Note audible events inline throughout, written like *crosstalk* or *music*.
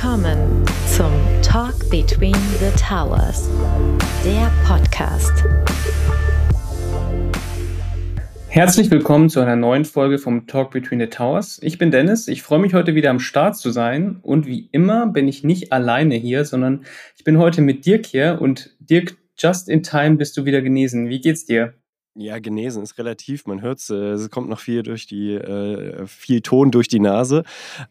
Willkommen zum Talk Between the Towers, der Podcast. Herzlich willkommen zu einer neuen Folge vom Talk Between the Towers. Ich bin Dennis, ich freue mich heute wieder am Start zu sein und wie immer bin ich nicht alleine hier, sondern ich bin heute mit Dirk hier und Dirk, just in time bist du wieder genesen. Wie geht's dir? Ja, genesen ist relativ. Man hört es, äh, es kommt noch viel durch die, äh, viel Ton durch die Nase.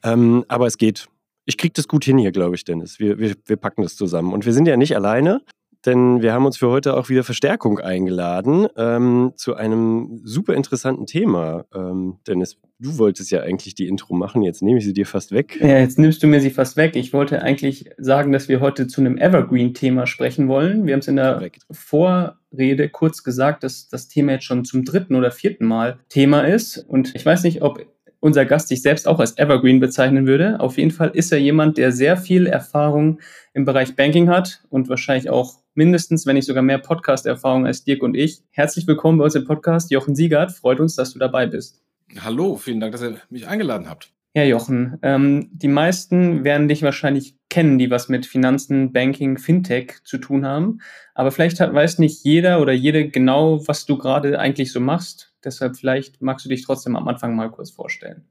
Ähm, aber es geht. Ich kriege das gut hin hier, glaube ich, Dennis. Wir, wir, wir packen das zusammen. Und wir sind ja nicht alleine, denn wir haben uns für heute auch wieder Verstärkung eingeladen ähm, zu einem super interessanten Thema. Ähm, Dennis, du wolltest ja eigentlich die Intro machen, jetzt nehme ich sie dir fast weg. Ja, jetzt nimmst du mir sie fast weg. Ich wollte eigentlich sagen, dass wir heute zu einem Evergreen-Thema sprechen wollen. Wir haben es in der Korrekt. Vorrede kurz gesagt, dass das Thema jetzt schon zum dritten oder vierten Mal Thema ist. Und ich weiß nicht, ob unser Gast sich selbst auch als Evergreen bezeichnen würde. Auf jeden Fall ist er jemand, der sehr viel Erfahrung im Bereich Banking hat und wahrscheinlich auch mindestens, wenn nicht sogar mehr Podcast-Erfahrung als Dirk und ich. Herzlich willkommen bei uns im Podcast. Jochen Siegert, freut uns, dass du dabei bist. Hallo, vielen Dank, dass ihr mich eingeladen habt. Ja, Jochen, ähm, die meisten werden dich wahrscheinlich kennen, die was mit Finanzen, Banking, Fintech zu tun haben. Aber vielleicht hat, weiß nicht jeder oder jede genau, was du gerade eigentlich so machst. Deshalb vielleicht magst du dich trotzdem am Anfang mal kurz vorstellen.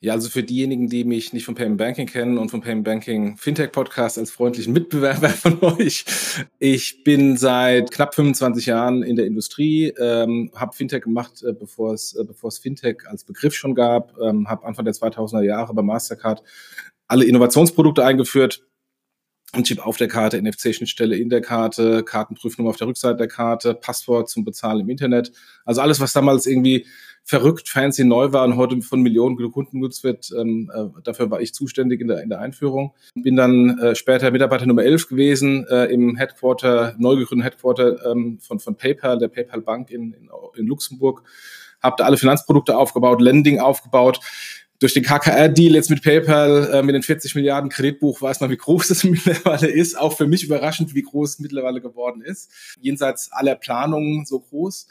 Ja, also für diejenigen, die mich nicht vom Payment Banking kennen und vom Payment Banking Fintech Podcast als freundlichen Mitbewerber von *laughs* euch. Ich bin seit knapp 25 Jahren in der Industrie, ähm, habe Fintech gemacht, äh, bevor es äh, bevor es Fintech als Begriff schon gab, ähm, habe Anfang der 2000er Jahre bei Mastercard alle Innovationsprodukte eingeführt, ein Chip auf der Karte, NFC-Schnittstelle in der Karte, Kartenprüfnummer auf der Rückseite der Karte, Passwort zum Bezahlen im Internet. Also alles, was damals irgendwie verrückt, fancy, neu war und heute von Millionen Kunden genutzt wird. Ähm, äh, dafür war ich zuständig in der, in der Einführung. Bin dann äh, später Mitarbeiter Nummer 11 gewesen äh, im Headquarter, neu gegründeten Headquarter ähm, von, von PayPal, der PayPal Bank in, in, in Luxemburg. Habe da alle Finanzprodukte aufgebaut, Lending aufgebaut durch den KKR-Deal jetzt mit PayPal, äh, mit den 40 Milliarden Kreditbuch, weiß man, wie groß *laughs* es mittlerweile ist. Auch für mich überraschend, wie groß es mittlerweile geworden ist. Jenseits aller Planungen so groß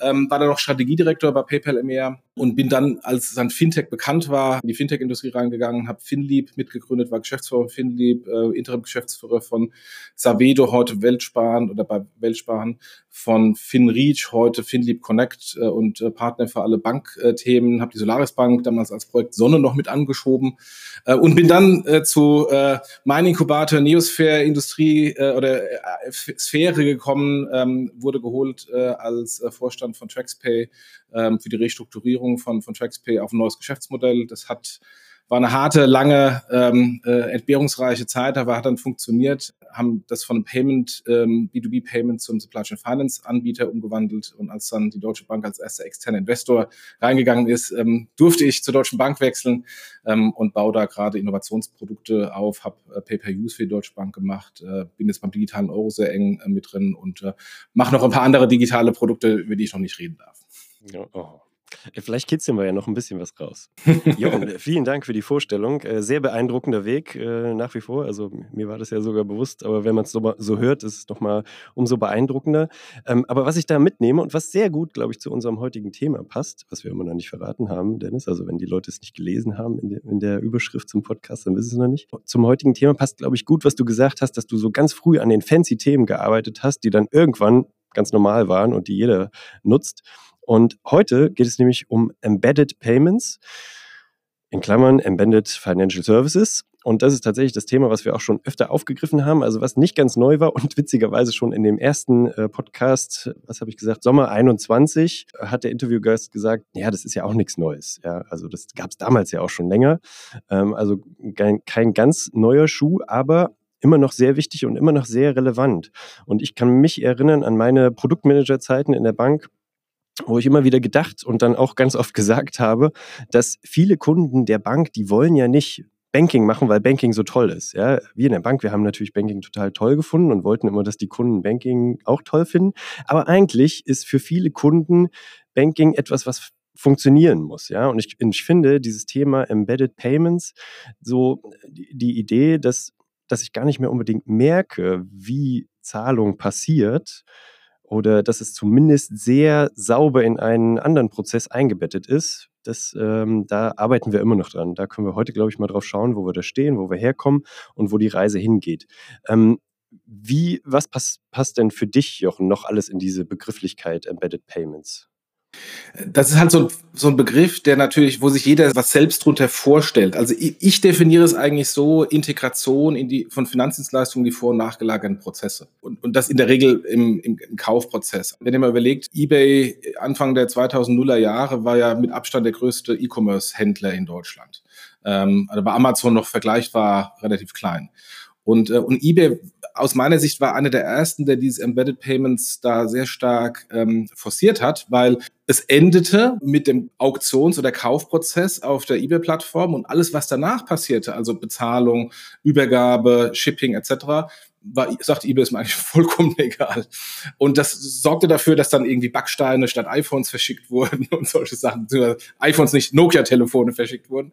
ähm, war dann noch Strategiedirektor bei PayPal EMEA und bin dann, als dann Fintech bekannt war, in die Fintech-Industrie reingegangen, habe Finlieb mitgegründet, war Geschäftsführer von Finlieb, äh, Interim-Geschäftsführer von Savedo, heute Weltsparen oder bei Weltsparen, von FinReach, heute Finlieb Connect äh, und äh, Partner für alle Bankthemen, habe die Solaris Bank damals als Projekt Sonne noch mit angeschoben äh, und bin dann äh, zu äh, Mining Inkubator Neosphere Industrie äh, oder äh, Sphäre gekommen, ähm, wurde geholt äh, als äh, Vorstand von TraxPay ähm, für die Restrukturierung von, von TraxPay auf ein neues Geschäftsmodell. Das hat war eine harte, lange, ähm, äh, entbehrungsreiche Zeit, aber hat dann funktioniert, haben das von Payment, ähm, B2B-Payment zum Supply Chain Finance Anbieter umgewandelt und als dann die Deutsche Bank als erster externer Investor reingegangen ist, ähm, durfte ich zur Deutschen Bank wechseln ähm, und baue da gerade Innovationsprodukte auf, habe äh, Pay-Per-Use für die Deutsche Bank gemacht, äh, bin jetzt beim digitalen Euro sehr eng äh, mit drin und äh, mache noch ein paar andere digitale Produkte, über die ich noch nicht reden darf. Ja, oh. Äh, vielleicht kitzeln wir ja noch ein bisschen was raus. *laughs* Jochen, äh, vielen Dank für die Vorstellung. Äh, sehr beeindruckender Weg nach wie vor. Also mir war das ja sogar bewusst, aber wenn man es so, so, hört, ist es nochmal umso beeindruckender. Ähm, aber was ich da mitnehme und was sehr gut, glaube ich, zu unserem heutigen Thema passt, was wir immer noch nicht verraten haben, Dennis, also wenn die Leute es nicht gelesen haben in der, in der Überschrift zum Podcast, dann wissen sie es noch nicht. Zum heutigen Thema passt, glaube ich, gut, was du gesagt hast, dass du so ganz früh an den fancy Themen gearbeitet hast, die dann irgendwann ganz normal waren und die jeder nutzt. Und heute geht es nämlich um Embedded Payments, in Klammern Embedded Financial Services. Und das ist tatsächlich das Thema, was wir auch schon öfter aufgegriffen haben, also was nicht ganz neu war und *laughs* witzigerweise schon in dem ersten äh, Podcast, was habe ich gesagt, Sommer 21, hat der Interviewgast gesagt, ja, das ist ja auch nichts Neues. Ja, also das gab es damals ja auch schon länger. Ähm, also kein, kein ganz neuer Schuh, aber immer noch sehr wichtig und immer noch sehr relevant. Und ich kann mich erinnern an meine Produktmanagerzeiten in der Bank, wo ich immer wieder gedacht und dann auch ganz oft gesagt habe, dass viele Kunden der Bank, die wollen ja nicht Banking machen, weil Banking so toll ist. Ja, wir in der Bank, wir haben natürlich Banking total toll gefunden und wollten immer, dass die Kunden Banking auch toll finden. Aber eigentlich ist für viele Kunden Banking etwas, was funktionieren muss. Ja, und ich, ich finde dieses Thema Embedded Payments so die, die Idee, dass, dass ich gar nicht mehr unbedingt merke, wie Zahlung passiert, oder dass es zumindest sehr sauber in einen anderen Prozess eingebettet ist, Das, ähm, da arbeiten wir immer noch dran. Da können wir heute, glaube ich, mal drauf schauen, wo wir da stehen, wo wir herkommen und wo die Reise hingeht. Ähm, wie, was pass, passt denn für dich, Jochen, noch alles in diese Begrifflichkeit Embedded Payments? Das ist halt so, so ein Begriff, der natürlich, wo sich jeder was selbst drunter vorstellt. Also ich, ich definiere es eigentlich so, Integration in die, von Finanzdienstleistungen, die vor- und nachgelagerten Prozesse. Und, und das in der Regel im, im, im Kaufprozess. Wenn ihr mal überlegt, eBay Anfang der 2000er Jahre war ja mit Abstand der größte E-Commerce-Händler in Deutschland. Ähm, also bei Amazon noch vergleichbar relativ klein. Und, äh, und eBay aus meiner Sicht war einer der ersten, der diese Embedded Payments da sehr stark ähm, forciert hat, weil es endete mit dem Auktions- oder Kaufprozess auf der eBay-Plattform und alles, was danach passierte, also Bezahlung, Übergabe, Shipping etc., war, sagt eBay ist mir eigentlich *laughs* vollkommen egal. Und das sorgte dafür, dass dann irgendwie Backsteine statt iPhones verschickt wurden *laughs* und solche Sachen. iPhones nicht, Nokia-Telefone verschickt wurden.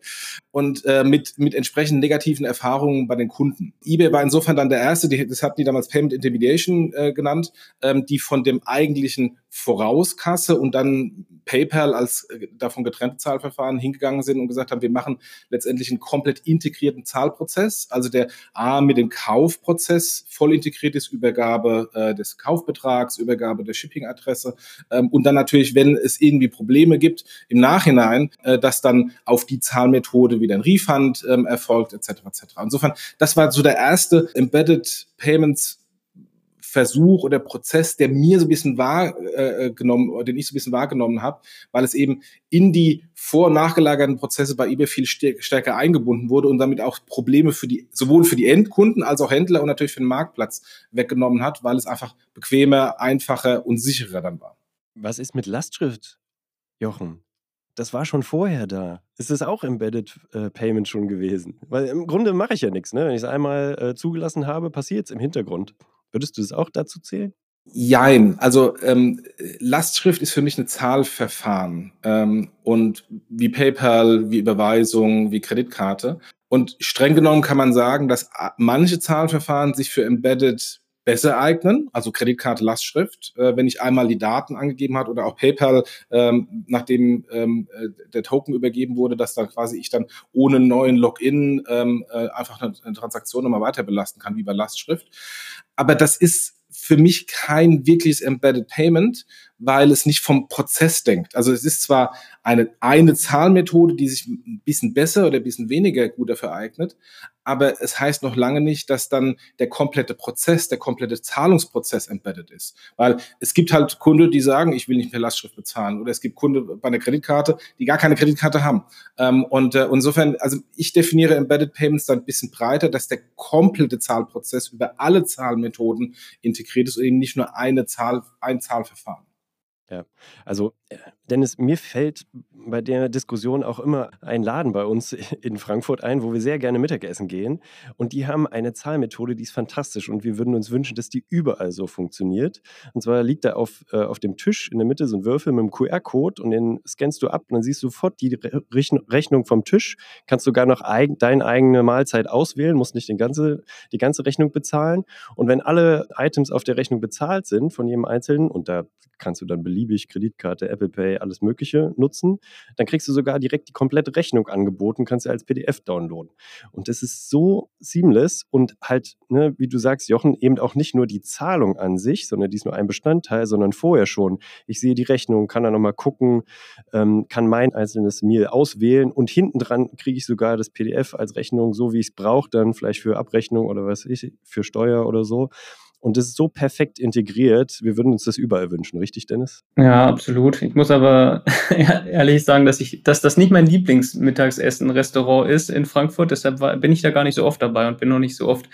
Und äh, mit, mit entsprechend negativen Erfahrungen bei den Kunden. eBay war insofern dann der erste, die, das hatten die damals Payment Intermediation äh, genannt, ähm, die von dem eigentlichen Vorauskasse und dann PayPal als äh, davon getrennte Zahlverfahren hingegangen sind und gesagt haben, wir machen letztendlich einen komplett integrierten Zahlprozess, also der A mit dem Kaufprozess voll integriert ist, Übergabe äh, des Kaufbetrags, Übergabe der Shippingadresse ähm, und dann natürlich, wenn es irgendwie Probleme gibt, im Nachhinein, äh, dass dann auf die Zahlmethode wieder ein Refund ähm, erfolgt, etc. etc. Insofern, das war so der erste Embedded Payments Versuch oder Prozess, der mir so ein bisschen wahrgenommen, äh, den ich so ein bisschen wahrgenommen habe, weil es eben in die vor- und nachgelagerten Prozesse bei eBay viel stärker eingebunden wurde und damit auch Probleme für die, sowohl für die Endkunden als auch Händler und natürlich für den Marktplatz weggenommen hat, weil es einfach bequemer, einfacher und sicherer dann war. Was ist mit Lastschrift, Jochen? Das war schon vorher da. Ist es auch Embedded äh, Payment schon gewesen? Weil im Grunde mache ich ja nichts. Ne? Wenn ich es einmal äh, zugelassen habe, passiert es im Hintergrund. Würdest du es auch dazu zählen? Jein, also ähm, Lastschrift ist für mich ein Zahlverfahren ähm, und wie PayPal, wie Überweisung, wie Kreditkarte. Und streng genommen kann man sagen, dass manche Zahlverfahren sich für Embedded besser eignen, also Kreditkarte, Lastschrift, äh, wenn ich einmal die Daten angegeben hat oder auch PayPal, ähm, nachdem ähm, äh, der Token übergeben wurde, dass dann quasi ich dann ohne neuen Login ähm, äh, einfach eine, eine Transaktion nochmal weiter belasten kann, wie bei Lastschrift. Aber das ist für mich kein wirkliches Embedded Payment, weil es nicht vom Prozess denkt. Also es ist zwar eine, eine Zahlmethode, die sich ein bisschen besser oder ein bisschen weniger gut dafür eignet, aber es heißt noch lange nicht, dass dann der komplette Prozess, der komplette Zahlungsprozess embedded ist. Weil es gibt halt Kunden, die sagen, ich will nicht per Lastschrift bezahlen. Oder es gibt Kunden bei einer Kreditkarte, die gar keine Kreditkarte haben. Ähm, und äh, insofern, also ich definiere Embedded Payments dann ein bisschen breiter, dass der komplette Zahlprozess über alle Zahlmethoden integriert ist und eben nicht nur eine Zahl, ein Zahlverfahren. Ja, also äh, Dennis, mir fällt bei der Diskussion auch immer ein Laden bei uns *laughs* in Frankfurt ein, wo wir sehr gerne Mittagessen gehen. Und die haben eine Zahlmethode, die ist fantastisch. Und wir würden uns wünschen, dass die überall so funktioniert. Und zwar liegt da auf, äh, auf dem Tisch in der Mitte so ein Würfel mit einem QR-Code und den scannst du ab und dann siehst du sofort die Re Rechnung vom Tisch. Kannst sogar noch eig deine eigene Mahlzeit auswählen, musst nicht den ganze, die ganze Rechnung bezahlen. Und wenn alle Items auf der Rechnung bezahlt sind von jedem Einzelnen, und da kannst du dann beliebig Kreditkarte, Apple Pay, alles Mögliche nutzen. Dann kriegst du sogar direkt die komplette Rechnung angeboten, kannst du als PDF downloaden. Und das ist so seamless und halt, ne, wie du sagst, Jochen, eben auch nicht nur die Zahlung an sich, sondern die ist nur ein Bestandteil, sondern vorher schon. Ich sehe die Rechnung, kann da nochmal gucken, ähm, kann mein einzelnes Meal auswählen und hinten dran kriege ich sogar das PDF als Rechnung, so wie ich es brauche, dann vielleicht für Abrechnung oder was ich, für Steuer oder so. Und das ist so perfekt integriert. Wir würden uns das überall wünschen, richtig, Dennis? Ja, absolut. Ich muss aber *laughs* ehrlich sagen, dass ich, dass das nicht mein Lieblingsmittagsessen-Restaurant ist in Frankfurt. Deshalb war, bin ich da gar nicht so oft dabei und bin noch nicht so oft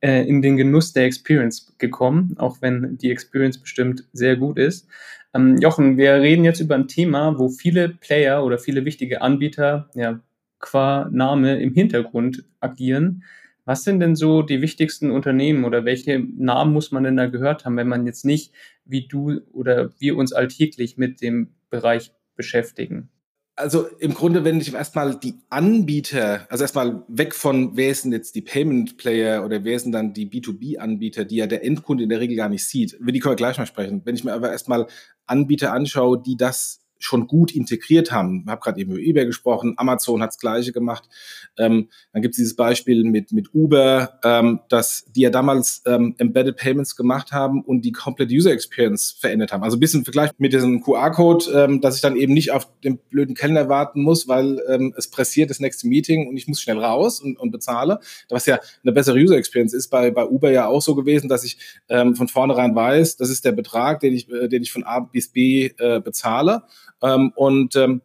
äh, in den Genuss der Experience gekommen, auch wenn die Experience bestimmt sehr gut ist. Ähm, Jochen, wir reden jetzt über ein Thema, wo viele Player oder viele wichtige Anbieter ja qua Name im Hintergrund agieren. Was sind denn so die wichtigsten Unternehmen oder welche Namen muss man denn da gehört haben, wenn man jetzt nicht wie du oder wir uns alltäglich mit dem Bereich beschäftigen? Also im Grunde, wenn ich erstmal die Anbieter, also erstmal weg von, wer sind jetzt die Payment Player oder wer sind dann die B2B-Anbieter, die ja der Endkunde in der Regel gar nicht sieht, über die können wir gleich mal sprechen. Wenn ich mir aber erstmal Anbieter anschaue, die das schon gut integriert haben. Ich habe gerade eben über eBay gesprochen, Amazon hat das gleiche gemacht. Ähm, dann gibt es dieses Beispiel mit, mit Uber, ähm, dass die ja damals ähm, Embedded Payments gemacht haben und die komplette User Experience verändert haben. Also ein bisschen im Vergleich mit diesem QR-Code, ähm, dass ich dann eben nicht auf den blöden Kellner warten muss, weil ähm, es pressiert das nächste Meeting und ich muss schnell raus und, und bezahle. Was ja eine bessere User Experience ist bei, bei Uber ja auch so gewesen, dass ich ähm, von vornherein weiß, das ist der Betrag, den ich, äh, den ich von A bis B äh, bezahle. Ähm, und, ähm,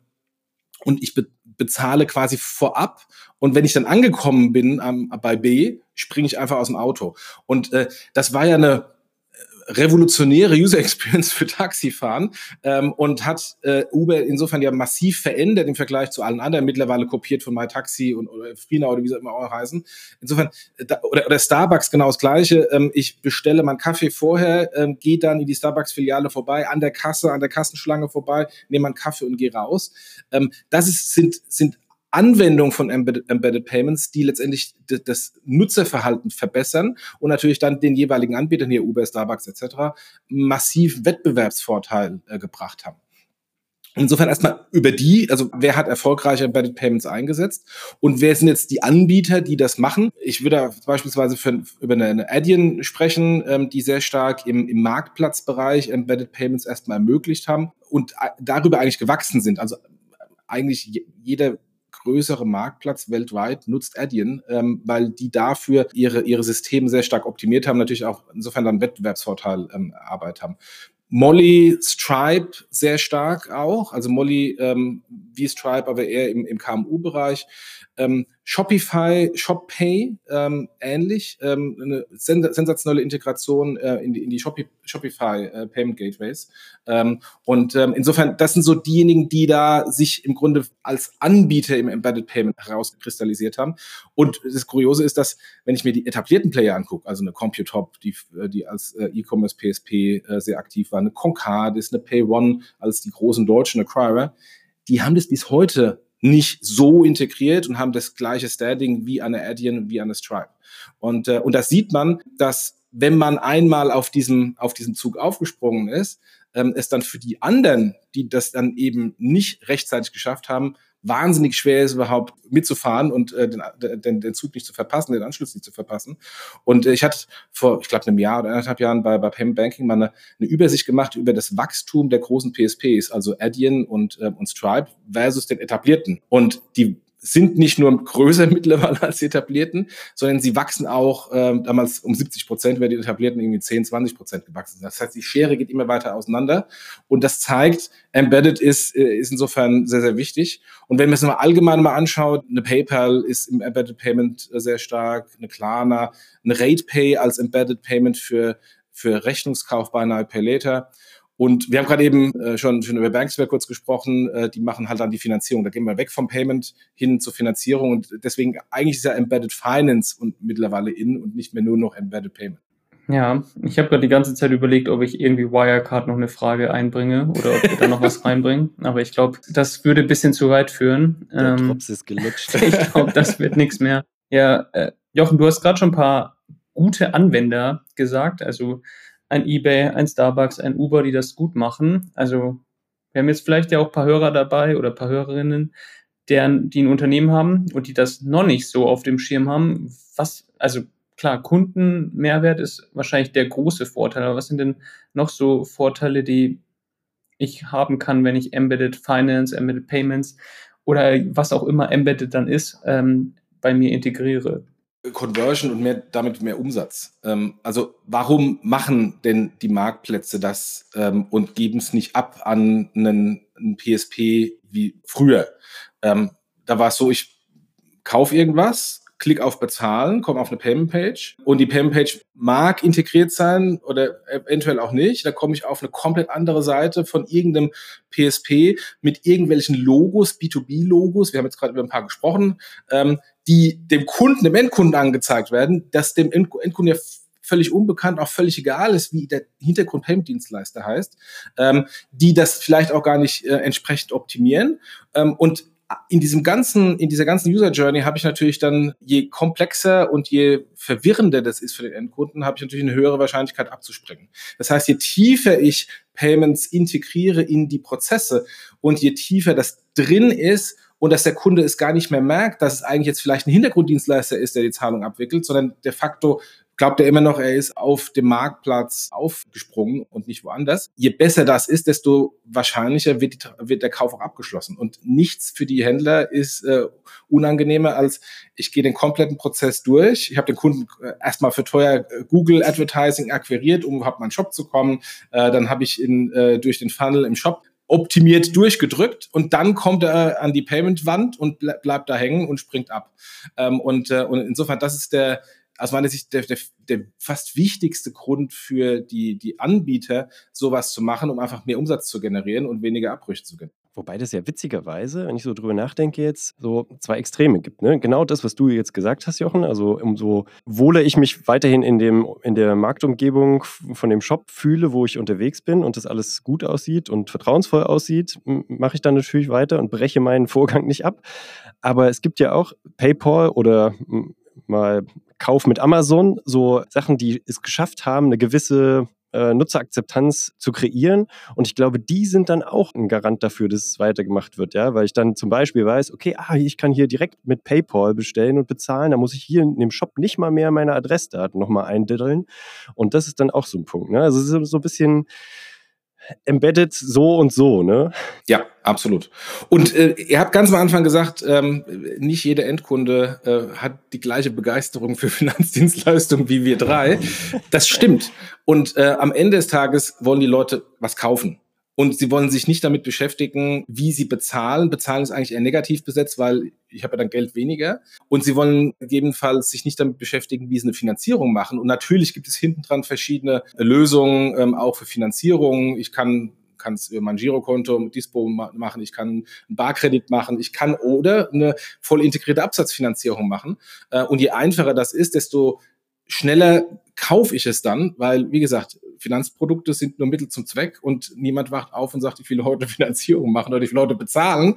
und ich be bezahle quasi vorab. Und wenn ich dann angekommen bin ähm, bei B, springe ich einfach aus dem Auto. Und äh, das war ja eine revolutionäre User Experience für Taxifahren ähm, und hat äh, Uber insofern ja massiv verändert im Vergleich zu allen anderen, mittlerweile kopiert von MyTaxi und oder Frina oder wie sie immer auch heißen. Insofern, äh, da, oder, oder Starbucks genau das Gleiche. Ähm, ich bestelle meinen Kaffee vorher, ähm, gehe dann in die Starbucks-Filiale vorbei, an der Kasse, an der Kassenschlange vorbei, nehme meinen Kaffee und gehe raus. Ähm, das ist, sind, sind Anwendung von Embedded, Embedded Payments, die letztendlich das Nutzerverhalten verbessern und natürlich dann den jeweiligen Anbietern, hier Uber, Starbucks etc., massiv Wettbewerbsvorteil äh, gebracht haben. Insofern erstmal über die, also wer hat erfolgreich Embedded Payments eingesetzt und wer sind jetzt die Anbieter, die das machen? Ich würde beispielsweise für, über eine, eine Adyen sprechen, ähm, die sehr stark im, im Marktplatzbereich Embedded Payments erstmal ermöglicht haben und äh, darüber eigentlich gewachsen sind. Also eigentlich jeder größere Marktplatz weltweit nutzt Adyen, ähm, weil die dafür ihre, ihre Systeme sehr stark optimiert haben, natürlich auch insofern dann Wettbewerbsvorteil ähm, Arbeit haben. Molly Stripe sehr stark auch, also Molly ähm, wie Stripe, aber eher im, im KMU-Bereich. Ähm, Shopify, ShopPay ähm, ähnlich, ähm, eine sensationelle Integration äh, in die, in die Shopi Shopify äh, Payment Gateways. Ähm, und ähm, insofern, das sind so diejenigen, die da sich im Grunde als Anbieter im Embedded Payment herauskristallisiert haben. Und das Kuriose ist, dass, wenn ich mir die etablierten Player angucke, also eine Computop, die, äh, die als äh, E-Commerce PSP äh, sehr aktiv war, eine Concardis, eine PayOne als die großen deutschen Acquirer, die haben das bis heute nicht so integriert und haben das gleiche Standing wie eine Adyen, wie eine Stripe. Und, äh, und das sieht man, dass wenn man einmal auf diesem, auf diesem Zug aufgesprungen ist, ähm, es dann für die anderen, die das dann eben nicht rechtzeitig geschafft haben, wahnsinnig schwer ist, überhaupt mitzufahren und äh, den, den, den Zug nicht zu verpassen, den Anschluss nicht zu verpassen. Und äh, ich hatte vor, ich glaube, einem Jahr oder anderthalb Jahren bei, bei Payment Banking mal eine, eine Übersicht gemacht über das Wachstum der großen PSPs, also Adyen und, äh, und Stripe versus den etablierten. Und die sind nicht nur größer *laughs* mittlerweile als die etablierten, sondern sie wachsen auch ähm, damals um 70 Prozent, während die etablierten irgendwie 10, 20 Prozent gewachsen sind. Das heißt, die Schere geht immer weiter auseinander und das zeigt, Embedded ist, äh, ist insofern sehr, sehr wichtig. Und wenn man es mal allgemein mal anschaut, eine PayPal ist im Embedded Payment äh, sehr stark, eine Klarna, eine RatePay als Embedded Payment für, für Rechnungskauf bei einer Pay Later. Und wir haben gerade eben äh, schon, schon über Banksware kurz gesprochen, äh, die machen halt dann die Finanzierung. Da gehen wir weg vom Payment hin zur Finanzierung und deswegen eigentlich ist ja Embedded Finance und mittlerweile in und nicht mehr nur noch Embedded Payment. Ja, ich habe gerade die ganze Zeit überlegt, ob ich irgendwie Wirecard noch eine Frage einbringe oder ob wir da noch was *laughs* reinbringen. Aber ich glaube, das würde ein bisschen zu weit führen. Der ähm, Drops ist gelutscht. *laughs* ich glaube, das wird nichts mehr. Ja, äh, Jochen, du hast gerade schon ein paar gute Anwender gesagt. Also ein eBay, ein Starbucks, ein Uber, die das gut machen. Also wir haben jetzt vielleicht ja auch ein paar Hörer dabei oder ein paar Hörerinnen, deren, die ein Unternehmen haben und die das noch nicht so auf dem Schirm haben. Was, also klar, Kundenmehrwert ist wahrscheinlich der große Vorteil, aber was sind denn noch so Vorteile, die ich haben kann, wenn ich Embedded Finance, Embedded Payments oder was auch immer Embedded dann ist, ähm, bei mir integriere? Conversion und mehr, damit mehr Umsatz. Ähm, also warum machen denn die Marktplätze das ähm, und geben es nicht ab an einen, einen PSP wie früher? Ähm, da war es so, ich kaufe irgendwas, klick auf Bezahlen, komme auf eine Payment-Page und die Payment-Page mag integriert sein oder eventuell auch nicht. Da komme ich auf eine komplett andere Seite von irgendeinem PSP mit irgendwelchen Logos, B2B-Logos. Wir haben jetzt gerade über ein paar gesprochen. Ähm, die dem Kunden, dem Endkunden angezeigt werden, dass dem Endkunden ja völlig unbekannt, auch völlig egal ist, wie der Hintergrund-Payment-Dienstleister heißt, ähm, die das vielleicht auch gar nicht äh, entsprechend optimieren. Ähm, und in diesem ganzen, in dieser ganzen User Journey habe ich natürlich dann, je komplexer und je verwirrender das ist für den Endkunden, habe ich natürlich eine höhere Wahrscheinlichkeit abzuspringen. Das heißt, je tiefer ich Payments integriere in die Prozesse und je tiefer das drin ist und dass der Kunde es gar nicht mehr merkt, dass es eigentlich jetzt vielleicht ein Hintergrunddienstleister ist, der die Zahlung abwickelt, sondern de facto glaubt er immer noch, er ist auf dem Marktplatz aufgesprungen und nicht woanders. Je besser das ist, desto wahrscheinlicher wird, die, wird der Kauf auch abgeschlossen. Und nichts für die Händler ist äh, unangenehmer als ich gehe den kompletten Prozess durch. Ich habe den Kunden äh, erstmal für teuer äh, Google Advertising akquiriert, um überhaupt mal in den Shop zu kommen. Äh, dann habe ich in, äh, durch den Funnel im Shop optimiert durchgedrückt und dann kommt er an die Payment-Wand und bleibt da hängen und springt ab. Ähm, und, und insofern, das ist der, aus meiner Sicht der, der, der fast wichtigste Grund für die, die Anbieter, sowas zu machen, um einfach mehr Umsatz zu generieren und weniger Abbrüche zu generieren. Wobei das ja witzigerweise, wenn ich so drüber nachdenke, jetzt so zwei Extreme gibt. Ne? Genau das, was du jetzt gesagt hast, Jochen. Also umso wohler ich mich weiterhin in, dem, in der Marktumgebung von dem Shop fühle, wo ich unterwegs bin und das alles gut aussieht und vertrauensvoll aussieht, mache ich dann natürlich weiter und breche meinen Vorgang nicht ab. Aber es gibt ja auch PayPal oder mal Kauf mit Amazon, so Sachen, die es geschafft haben, eine gewisse äh, Nutzerakzeptanz zu kreieren. Und ich glaube, die sind dann auch ein Garant dafür, dass es weitergemacht wird, ja, weil ich dann zum Beispiel weiß, okay, ah, ich kann hier direkt mit PayPal bestellen und bezahlen, da muss ich hier in dem Shop nicht mal mehr meine Adressdaten nochmal eindiddeln. Und das ist dann auch so ein Punkt. Ne? Also es ist so ein bisschen embedded so und so, ne? Ja, absolut. Und äh, ihr habt ganz am Anfang gesagt, ähm, nicht jeder Endkunde äh, hat die gleiche Begeisterung für *laughs* Finanzdienstleistungen wie wir drei. Das stimmt. Und äh, am Ende des Tages wollen die Leute was kaufen. Und sie wollen sich nicht damit beschäftigen, wie sie bezahlen. Bezahlen ist eigentlich eher negativ besetzt, weil ich habe ja dann Geld weniger. Und sie wollen gegebenenfalls sich nicht damit beschäftigen, wie sie eine Finanzierung machen. Und natürlich gibt es hinten dran verschiedene Lösungen, ähm, auch für Finanzierung. Ich kann kann es über mein Girokonto mit Dispo machen, ich kann einen Barkredit machen, ich kann oder eine voll integrierte Absatzfinanzierung machen. Äh, und je einfacher das ist, desto schneller kaufe ich es dann, weil, wie gesagt, Finanzprodukte sind nur Mittel zum Zweck und niemand wacht auf und sagt, ich will heute *laughs* Finanzierung machen oder ich will heute bezahlen,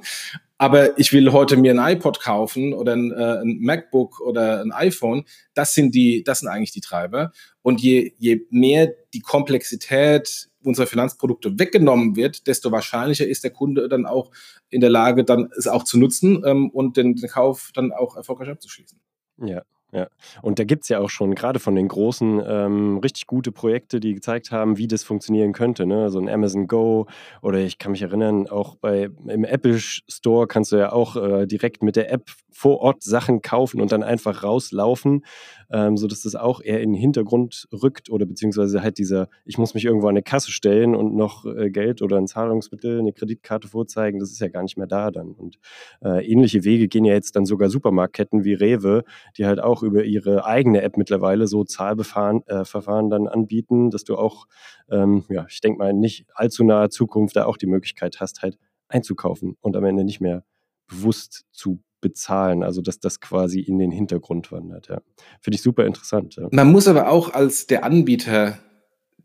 aber ich will heute mir ein iPod kaufen oder ein, äh, ein MacBook oder ein iPhone. Das sind die, das sind eigentlich die Treiber. Und je, je mehr die Komplexität unserer Finanzprodukte weggenommen wird, desto wahrscheinlicher ist der Kunde dann auch in der Lage, dann es auch zu nutzen ähm, und den, den Kauf dann auch erfolgreich abzuschließen. Ja, ja, und da gibt es ja auch schon gerade von den Großen ähm, richtig gute Projekte, die gezeigt haben, wie das funktionieren könnte. Ne? So ein Amazon Go oder ich kann mich erinnern, auch bei im Apple Store kannst du ja auch äh, direkt mit der App vor Ort Sachen kaufen und dann einfach rauslaufen, ähm, sodass das auch eher in den Hintergrund rückt oder beziehungsweise halt dieser, ich muss mich irgendwo an eine Kasse stellen und noch äh, Geld oder ein Zahlungsmittel, eine Kreditkarte vorzeigen, das ist ja gar nicht mehr da dann. Und äh, ähnliche Wege gehen ja jetzt dann sogar Supermarktketten wie Rewe, die halt auch über ihre eigene App mittlerweile so Zahlverfahren äh, dann anbieten, dass du auch, ähm, ja, ich denke mal, nicht allzu nahe Zukunft da auch die Möglichkeit hast, halt einzukaufen und am Ende nicht mehr bewusst zu bezahlen, also dass das quasi in den Hintergrund wandert. Ja. Finde ich super interessant. Ja. Man muss aber auch als der Anbieter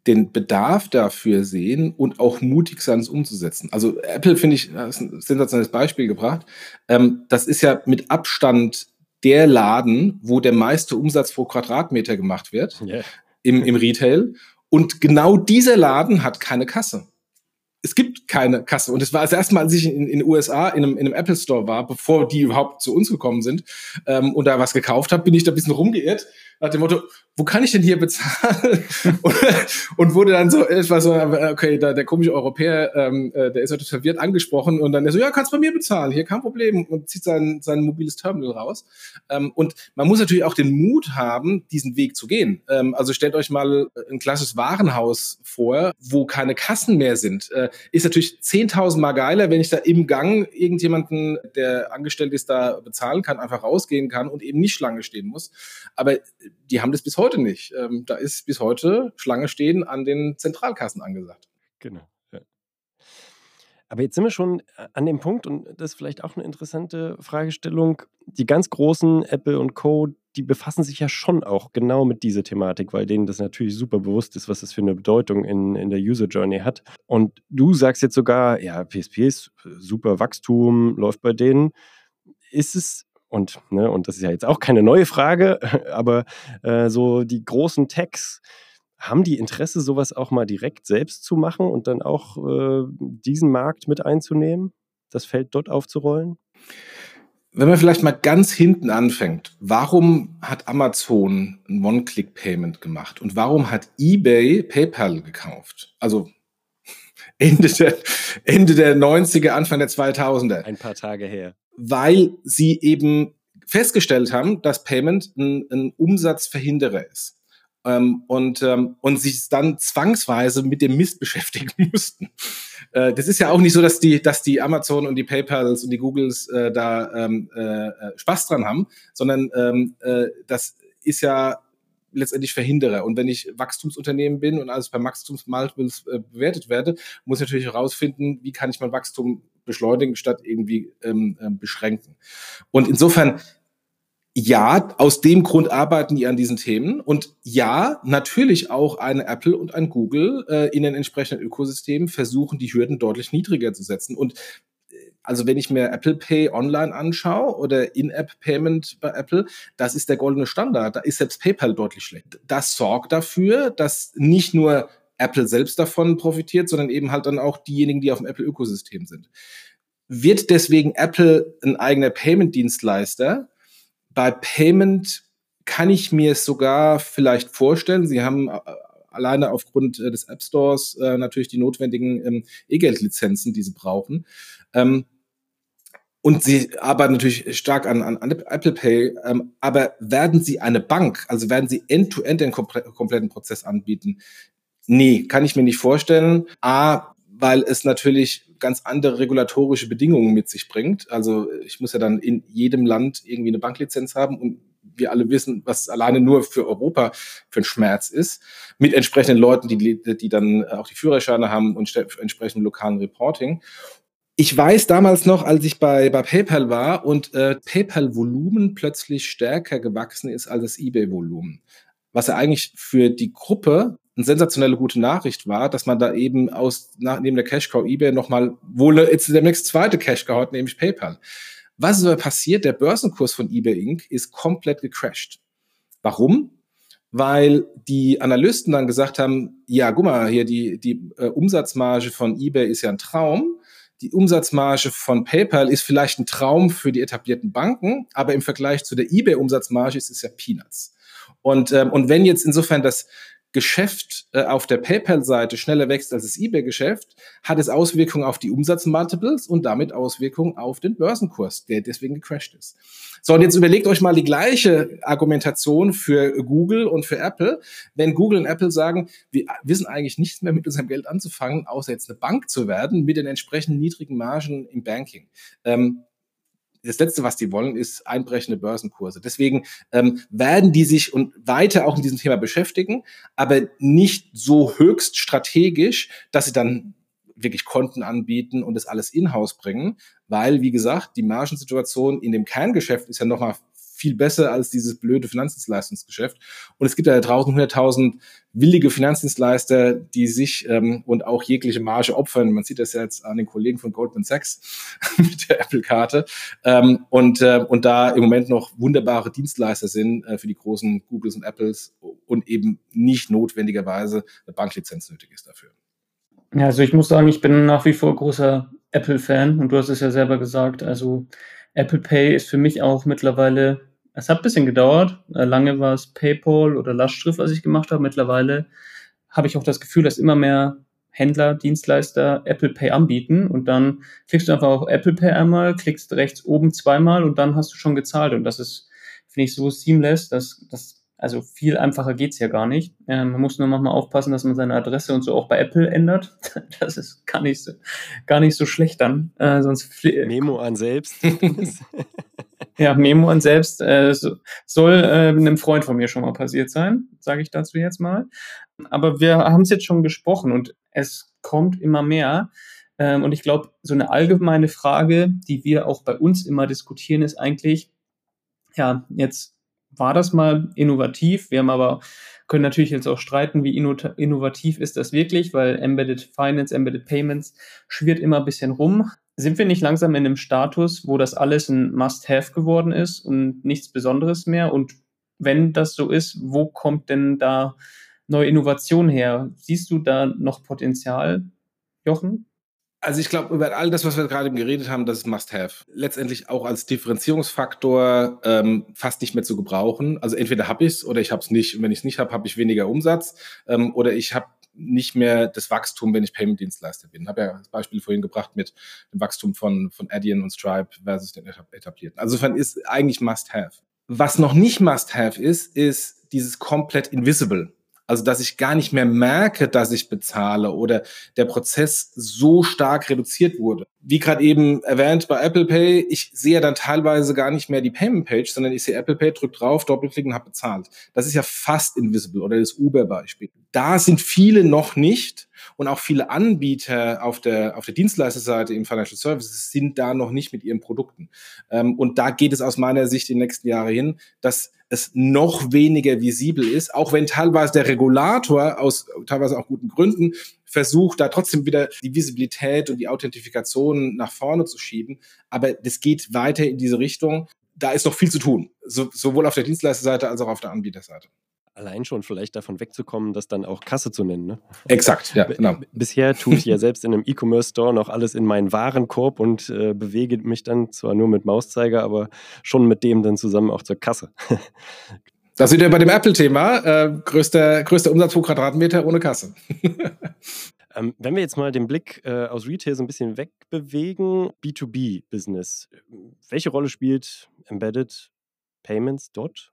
den Bedarf dafür sehen und auch mutig sein, es umzusetzen. Also Apple finde ich, das ist ein sensationelles Beispiel gebracht. Ähm, das ist ja mit Abstand der Laden, wo der meiste Umsatz pro Quadratmeter gemacht wird yeah. im, im Retail. Und genau dieser Laden hat keine Kasse es gibt keine Kasse. Und es war das erste Mal, als ich in den USA in einem, in einem Apple Store war, bevor die überhaupt zu uns gekommen sind ähm, und da was gekauft habe, bin ich da ein bisschen rumgeirrt nach dem Motto, wo kann ich denn hier bezahlen? *laughs* und, wurde dann so, es war so, okay, da, der komische Europäer, ähm, äh, der ist heute verwirrt angesprochen und dann der so, ja, kannst bei mir bezahlen, hier kein Problem und zieht sein, sein mobiles Terminal raus. Ähm, und man muss natürlich auch den Mut haben, diesen Weg zu gehen. Ähm, also stellt euch mal ein klassisches Warenhaus vor, wo keine Kassen mehr sind. Äh, ist natürlich 10.000 Mal geiler, wenn ich da im Gang irgendjemanden, der angestellt ist, da bezahlen kann, einfach rausgehen kann und eben nicht Schlange stehen muss. Aber die haben das bis heute nicht. Ähm, da ist bis heute Schlange stehen an den Zentralkassen angesagt. Genau. Aber jetzt sind wir schon äh, an dem Punkt, und das ist vielleicht auch eine interessante Fragestellung, die ganz großen Apple und Co., die befassen sich ja schon auch genau mit dieser Thematik, weil denen das natürlich super bewusst ist, was das für eine Bedeutung in, in der User Journey hat. Und du sagst jetzt sogar, ja, PSP ist super Wachstum, läuft bei denen. Ist es, und, ne, und das ist ja jetzt auch keine neue Frage, *laughs* aber äh, so die großen Techs, haben die Interesse, sowas auch mal direkt selbst zu machen und dann auch äh, diesen Markt mit einzunehmen, das Feld dort aufzurollen? Wenn man vielleicht mal ganz hinten anfängt, warum hat Amazon ein One-Click-Payment gemacht und warum hat eBay PayPal gekauft? Also Ende der, Ende der 90er, Anfang der 2000er. Ein paar Tage her. Weil sie eben festgestellt haben, dass Payment ein, ein Umsatzverhinderer ist ähm, und, ähm, und sich dann zwangsweise mit dem Mist beschäftigen *laughs* mussten. Äh, das ist ja auch nicht so, dass die, dass die Amazon und die PayPals und die Googles äh, da ähm, äh, äh, Spaß dran haben, sondern ähm, äh, das ist ja letztendlich Verhinderer. Und wenn ich Wachstumsunternehmen bin und alles bei Wachstumsmultiples äh, bewertet werde, muss ich natürlich herausfinden, wie kann ich mein Wachstum beschleunigen statt irgendwie ähm, äh, beschränken. Und insofern ja, aus dem Grund arbeiten die an diesen Themen. Und ja, natürlich auch eine Apple und ein Google äh, in den entsprechenden Ökosystemen versuchen, die Hürden deutlich niedriger zu setzen. Und also wenn ich mir Apple Pay online anschaue oder In-App-Payment bei Apple, das ist der goldene Standard. Da ist selbst PayPal deutlich schlecht. Das sorgt dafür, dass nicht nur Apple selbst davon profitiert, sondern eben halt dann auch diejenigen, die auf dem Apple-Ökosystem sind. Wird deswegen Apple ein eigener Payment-Dienstleister? Bei Payment kann ich mir es sogar vielleicht vorstellen. Sie haben äh, alleine aufgrund äh, des App Stores äh, natürlich die notwendigen ähm, E-Geld-Lizenzen, die sie brauchen. Ähm, und sie arbeiten natürlich stark an, an, an Apple Pay, ähm, aber werden sie eine Bank, also werden sie end-to-end -end den komple kompletten Prozess anbieten? Nee, kann ich mir nicht vorstellen. A, weil es natürlich ganz andere regulatorische Bedingungen mit sich bringt. Also ich muss ja dann in jedem Land irgendwie eine Banklizenz haben und wir alle wissen, was alleine nur für Europa für ein Schmerz ist, mit entsprechenden Leuten, die, die dann auch die Führerscheine haben und entsprechend lokalen Reporting. Ich weiß damals noch, als ich bei, bei PayPal war und äh, PayPal-Volumen plötzlich stärker gewachsen ist als das eBay-Volumen. Was ja eigentlich für die Gruppe eine sensationelle gute Nachricht war, dass man da eben aus nach, neben der Cash Cow eBay nochmal wohl jetzt demnächst zweite Cash Cow hat, nämlich PayPal. Was ist aber passiert? Der Börsenkurs von eBay Inc. ist komplett gecrashed. Warum? Weil die Analysten dann gesagt haben, ja, guck mal, hier die, die äh, Umsatzmarge von eBay ist ja ein Traum. Die Umsatzmarge von PayPal ist vielleicht ein Traum für die etablierten Banken, aber im Vergleich zu der eBay-Umsatzmarge ist es ja Peanuts. Und, ähm, und wenn jetzt insofern das, Geschäft äh, auf der PayPal-Seite schneller wächst als das eBay-Geschäft, hat es Auswirkungen auf die Umsatzmultiples und damit Auswirkungen auf den Börsenkurs, der deswegen gecrashed ist. So, und jetzt überlegt euch mal die gleiche Argumentation für Google und für Apple. Wenn Google und Apple sagen, wir wissen eigentlich nichts mehr mit unserem Geld anzufangen, außer jetzt eine Bank zu werden mit den entsprechend niedrigen Margen im Banking. Ähm, das Letzte, was die wollen, ist einbrechende Börsenkurse. Deswegen ähm, werden die sich und weiter auch mit diesem Thema beschäftigen, aber nicht so höchst strategisch, dass sie dann wirklich Konten anbieten und das alles in-house bringen, weil, wie gesagt, die Margensituation in dem Kerngeschäft ist ja nochmal viel besser als dieses blöde Finanzdienstleistungsgeschäft. Und es gibt ja draußen 100.000 willige Finanzdienstleister, die sich ähm, und auch jegliche Marge opfern. Man sieht das ja jetzt an den Kollegen von Goldman Sachs *laughs* mit der Apple-Karte. Ähm, und, äh, und da im Moment noch wunderbare Dienstleister sind äh, für die großen Googles und Apples und eben nicht notwendigerweise eine Banklizenz nötig ist dafür. Ja, also ich muss sagen, ich bin nach wie vor großer Apple-Fan und du hast es ja selber gesagt. Also Apple Pay ist für mich auch mittlerweile es hat ein bisschen gedauert. Äh, lange war es PayPal oder Lastschrift, was ich gemacht habe. Mittlerweile habe ich auch das Gefühl, dass immer mehr Händler, Dienstleister Apple Pay anbieten und dann klickst du einfach auf Apple Pay einmal, klickst rechts oben zweimal und dann hast du schon gezahlt und das ist, finde ich, so seamless, dass das also viel einfacher geht's ja gar nicht. Äh, man muss nur manchmal aufpassen, dass man seine Adresse und so auch bei Apple ändert. *laughs* Das ist gar nicht so, gar nicht so schlecht dann. Äh, sonst Memo an selbst. *laughs* *laughs* ja, Memo an selbst äh, soll äh, einem Freund von mir schon mal passiert sein, sage ich dazu jetzt mal. Aber wir haben es jetzt schon gesprochen und es kommt immer mehr. Ähm, und ich glaube, so eine allgemeine Frage, die wir auch bei uns immer diskutieren, ist eigentlich, Ja, jetzt war das mal innovativ. Wir haben aber können natürlich jetzt auch streiten, wie innovativ ist das wirklich, weil Embedded Finance, Embedded Payments schwirrt immer ein bisschen rum. Sind wir nicht langsam in einem Status, wo das alles ein Must-Have geworden ist und nichts Besonderes mehr? Und wenn das so ist, wo kommt denn da neue Innovation her? Siehst du da noch Potenzial, Jochen? Also ich glaube, über all das, was wir gerade geredet haben, das ist Must-Have. Letztendlich auch als Differenzierungsfaktor ähm, fast nicht mehr zu gebrauchen. Also entweder habe ich es oder ich habe es nicht. Und wenn ich es nicht habe, habe ich weniger Umsatz ähm, oder ich habe nicht mehr das Wachstum, wenn ich Payment-Dienstleister bin. Ich habe ja das Beispiel vorhin gebracht mit dem Wachstum von, von Adyen und Stripe versus den etablierten. Also insofern ist eigentlich Must-Have. Was noch nicht Must-Have ist, ist dieses komplett Invisible. Also, dass ich gar nicht mehr merke, dass ich bezahle oder der Prozess so stark reduziert wurde. Wie gerade eben erwähnt bei Apple Pay, ich sehe dann teilweise gar nicht mehr die Payment Page, sondern ich sehe Apple Pay, drücke drauf, doppelklicken, habe bezahlt. Das ist ja fast invisible oder das Uber-Beispiel. Da sind viele noch nicht und auch viele Anbieter auf der, auf der Dienstleisterseite im Financial Services sind da noch nicht mit ihren Produkten. Ähm, und da geht es aus meiner Sicht die nächsten Jahre hin, dass es noch weniger visibel ist, auch wenn teilweise der Regulator aus teilweise auch guten Gründen versucht, da trotzdem wieder die Visibilität und die Authentifikation nach vorne zu schieben. Aber das geht weiter in diese Richtung. Da ist noch viel zu tun, so, sowohl auf der Dienstleisterseite als auch auf der Anbieterseite allein schon vielleicht davon wegzukommen, das dann auch Kasse zu nennen. Ne? Exakt, ja, genau. Bisher tue ich ja selbst in einem E-Commerce-Store noch alles in meinen Warenkorb und äh, bewege mich dann zwar nur mit Mauszeiger, aber schon mit dem dann zusammen auch zur Kasse. *laughs* Da sind wir bei dem Apple-Thema. Äh, größter, größter Umsatz pro Quadratmeter ohne Kasse. *laughs* ähm, wenn wir jetzt mal den Blick äh, aus Retail so ein bisschen wegbewegen, B2B-Business. Welche Rolle spielt Embedded Payments dort?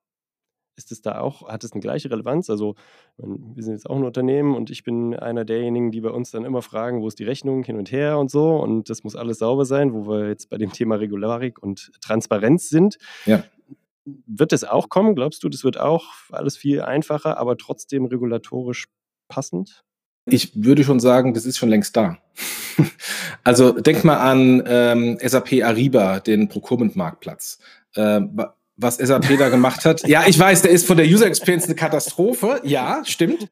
Ist es da auch, hat es eine gleiche Relevanz? Also, wir sind jetzt auch ein Unternehmen und ich bin einer derjenigen, die bei uns dann immer fragen, wo ist die Rechnung hin und her und so. Und das muss alles sauber sein, wo wir jetzt bei dem Thema Regularik und Transparenz sind. Ja. Wird es auch kommen? Glaubst du, das wird auch alles viel einfacher, aber trotzdem regulatorisch passend? Ich würde schon sagen, das ist schon längst da. *laughs* also denk mal an ähm, SAP Ariba, den Procurement-Marktplatz. Äh, was SAP da gemacht hat. Ja, ich weiß, der ist von der User Experience eine Katastrophe. Ja, stimmt.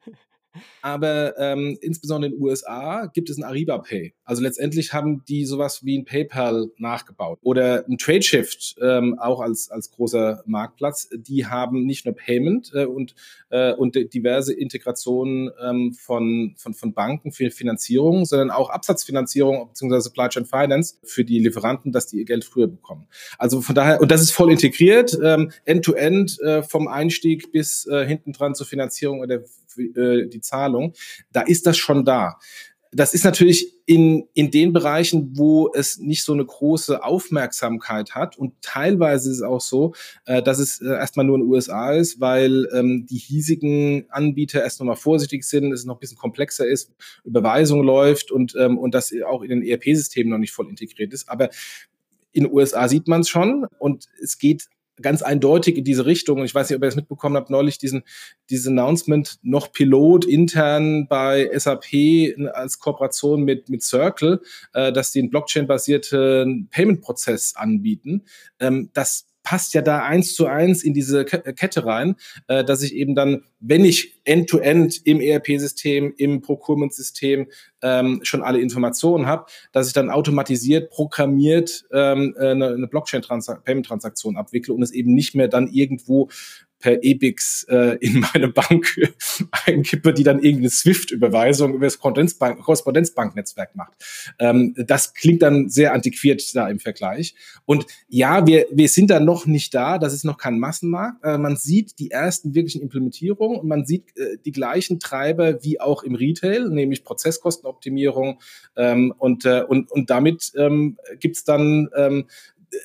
Aber ähm, insbesondere in den USA gibt es ein Ariba Pay. Also letztendlich haben die sowas wie ein PayPal nachgebaut. Oder ein Tradeshift, ähm, auch als, als großer Marktplatz. Die haben nicht nur Payment äh, und, äh, und diverse Integrationen ähm, von, von, von Banken für Finanzierung, sondern auch Absatzfinanzierung bzw. Supply Chain Finance für die Lieferanten, dass die ihr Geld früher bekommen. Also von daher, und das ist voll integriert, ähm, end-to-end -end, äh, vom Einstieg bis äh, hinten dran zur Finanzierung oder äh, die Zahlung, da ist das schon da. Das ist natürlich in, in den Bereichen, wo es nicht so eine große Aufmerksamkeit hat. Und teilweise ist es auch so, äh, dass es äh, erstmal nur in den USA ist, weil ähm, die hiesigen Anbieter erst nochmal vorsichtig sind, es noch ein bisschen komplexer ist, Überweisung läuft und, ähm, und das auch in den ERP-Systemen noch nicht voll integriert ist. Aber in den USA sieht man es schon und es geht ganz eindeutig in diese Richtung. Und ich weiß nicht, ob ihr das mitbekommen habt, neulich diesen, dieses Announcement noch Pilot intern bei SAP als Kooperation mit, mit Circle, äh, dass die einen Blockchain-basierten Payment-Prozess anbieten. Ähm, das passt ja da eins zu eins in diese äh, Kette rein, äh, dass ich eben dann, wenn ich end-to-end -end im ERP-System, im Procurement-System ähm, schon alle Informationen habe, dass ich dann automatisiert, programmiert ähm, äh, eine, eine Blockchain-Payment-Transaktion abwickle und es eben nicht mehr dann irgendwo per EBIX äh, in meine Bank *laughs* einkippe, die dann irgendeine SWIFT-Überweisung über das Korrespondenzbank Korrespondenzbanknetzwerk macht. Ähm, das klingt dann sehr antiquiert da im Vergleich. Und ja, wir, wir sind da noch nicht da, das ist noch kein Massenmarkt. Äh, man sieht die ersten wirklichen Implementierungen und man sieht äh, die gleichen Treiber wie auch im Retail, nämlich Prozesskostenoptimierung ähm, und, äh, und, und damit ähm, gibt dann ähm,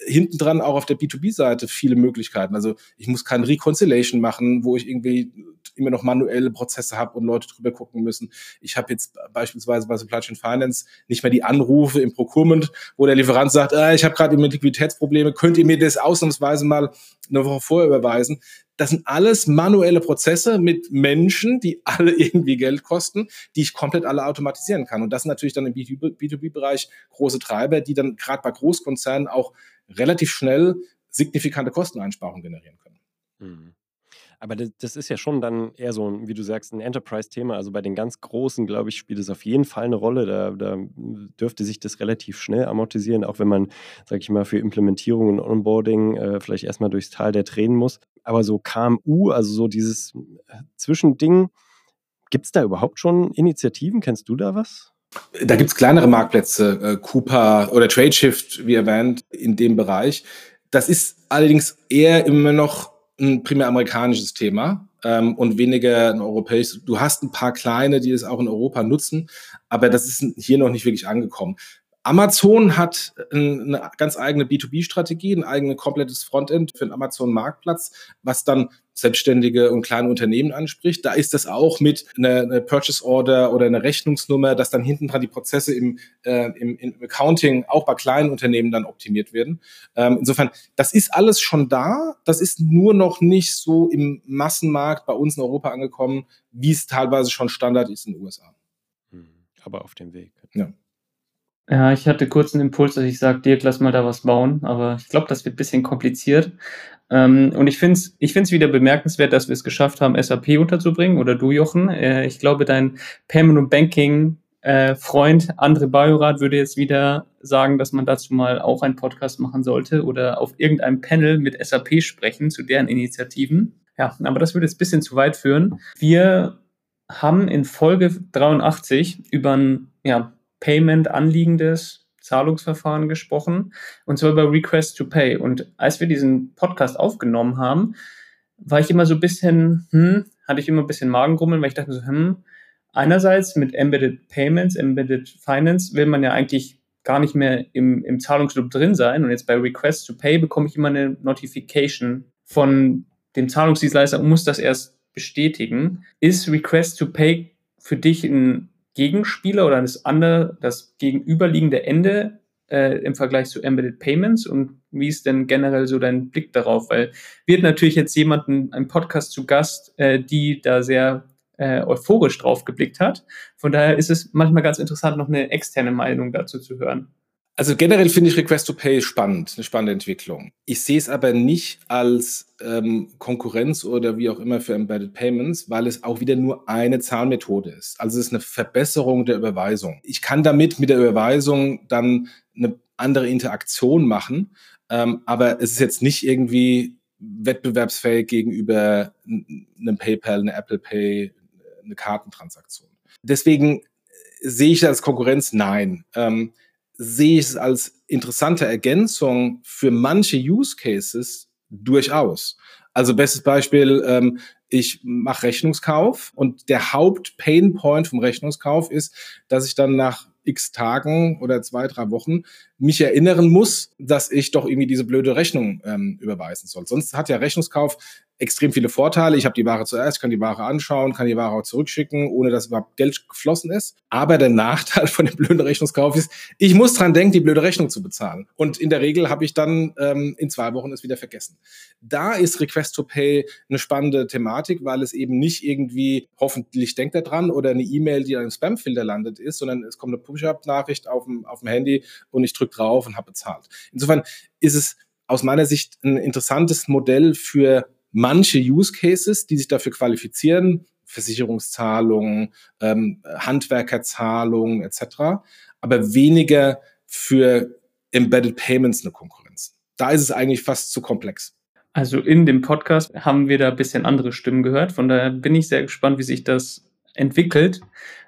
hinten dran auch auf der B2B-Seite viele Möglichkeiten. Also ich muss kein Reconciliation machen, wo ich irgendwie immer noch manuelle Prozesse habe und Leute drüber gucken müssen. Ich habe jetzt beispielsweise bei Supply Chain Finance nicht mehr die Anrufe im Procurement, wo der Lieferant sagt, äh, ich habe gerade immer Liquiditätsprobleme, könnt ihr mir das ausnahmsweise mal eine Woche vorher überweisen? Das sind alles manuelle Prozesse mit Menschen, die alle *laughs* irgendwie Geld kosten, die ich komplett alle automatisieren kann. Und das sind natürlich dann im B2B-Bereich große Treiber, die dann gerade bei Großkonzernen auch relativ schnell signifikante Kosteneinsparungen generieren können. Mhm. Aber das, ist ja schon dann eher so, wie du sagst, ein Enterprise-Thema. Also bei den ganz Großen, glaube ich, spielt es auf jeden Fall eine Rolle. Da, da, dürfte sich das relativ schnell amortisieren, auch wenn man, sage ich mal, für Implementierung und Onboarding äh, vielleicht erstmal durchs Tal der Tränen muss. Aber so KMU, also so dieses äh, Zwischending, gibt es da überhaupt schon Initiativen? Kennst du da was? Da gibt es kleinere Marktplätze, äh, Cooper oder TradeShift, wie erwähnt, in dem Bereich. Das ist allerdings eher immer noch ein primär amerikanisches Thema ähm, und weniger ein europäisches. Du hast ein paar kleine, die es auch in Europa nutzen, aber das ist hier noch nicht wirklich angekommen. Amazon hat eine ganz eigene B2B-Strategie, ein eigenes komplettes Frontend für den Amazon-Marktplatz, was dann Selbstständige und kleine Unternehmen anspricht. Da ist das auch mit einer, einer Purchase Order oder einer Rechnungsnummer, dass dann hinten dran die Prozesse im, äh, im, im Accounting auch bei kleinen Unternehmen dann optimiert werden. Ähm, insofern, das ist alles schon da. Das ist nur noch nicht so im Massenmarkt bei uns in Europa angekommen, wie es teilweise schon Standard ist in den USA. Hm, aber auf dem Weg. Ja. Ja, ich hatte kurz einen Impuls, dass ich sage, Dirk, lass mal da was bauen, aber ich glaube, das wird ein bisschen kompliziert. Ähm, und ich finde es ich find's wieder bemerkenswert, dass wir es geschafft haben, SAP unterzubringen, oder du, Jochen. Äh, ich glaube, dein Payment und Banking äh, Freund André Bajorat würde jetzt wieder sagen, dass man dazu mal auch einen Podcast machen sollte oder auf irgendeinem Panel mit SAP sprechen zu deren Initiativen. Ja, aber das würde jetzt ein bisschen zu weit führen. Wir haben in Folge 83 über ein ja, Payment anliegendes Zahlungsverfahren gesprochen, und zwar über Request to Pay. Und als wir diesen Podcast aufgenommen haben, war ich immer so ein bisschen, hm, hatte ich immer ein bisschen Magengrummeln, weil ich dachte so, hm, einerseits mit Embedded Payments, Embedded Finance will man ja eigentlich gar nicht mehr im, im Zahlungsloop drin sein. Und jetzt bei Request to Pay bekomme ich immer eine Notification von dem Zahlungsdienstleister und muss das erst bestätigen. Ist Request to Pay für dich ein Gegenspieler oder das andere, das gegenüberliegende Ende äh, im Vergleich zu Embedded Payments und wie ist denn generell so dein Blick darauf? Weil wird natürlich jetzt jemanden, ein Podcast zu Gast, äh, die da sehr äh, euphorisch drauf geblickt hat. Von daher ist es manchmal ganz interessant, noch eine externe Meinung dazu zu hören. Also generell finde ich Request to Pay spannend, eine spannende Entwicklung. Ich sehe es aber nicht als ähm, Konkurrenz oder wie auch immer für Embedded Payments, weil es auch wieder nur eine Zahlmethode ist. Also es ist eine Verbesserung der Überweisung. Ich kann damit mit der Überweisung dann eine andere Interaktion machen, ähm, aber es ist jetzt nicht irgendwie wettbewerbsfähig gegenüber einem PayPal, eine Apple Pay, eine Kartentransaktion. Deswegen sehe ich das als Konkurrenz? Nein. Ähm, sehe ich es als interessante Ergänzung für manche Use Cases durchaus. Also bestes Beispiel, ähm, ich mache Rechnungskauf und der Haupt-Pain-Point vom Rechnungskauf ist, dass ich dann nach x Tagen oder zwei, drei Wochen mich erinnern muss, dass ich doch irgendwie diese blöde Rechnung ähm, überweisen soll. Sonst hat ja Rechnungskauf extrem viele Vorteile. Ich habe die Ware zuerst, kann die Ware anschauen, kann die Ware auch zurückschicken, ohne dass überhaupt Geld geflossen ist. Aber der Nachteil *laughs* von dem blöden Rechnungskauf ist, ich muss dran denken, die blöde Rechnung zu bezahlen. Und in der Regel habe ich dann ähm, in zwei Wochen es wieder vergessen. Da ist Request to Pay eine spannende Thematik, weil es eben nicht irgendwie, hoffentlich denkt er dran, oder eine E-Mail, die dann im Spamfilter landet ist, sondern es kommt eine Push-Up-Nachricht auf dem, auf dem Handy und ich drücke drauf und habe bezahlt. Insofern ist es aus meiner Sicht ein interessantes Modell für manche Use Cases, die sich dafür qualifizieren, Versicherungszahlungen, ähm, Handwerkerzahlungen etc., aber weniger für Embedded Payments eine Konkurrenz. Da ist es eigentlich fast zu komplex. Also in dem Podcast haben wir da ein bisschen andere Stimmen gehört. Von daher bin ich sehr gespannt, wie sich das entwickelt,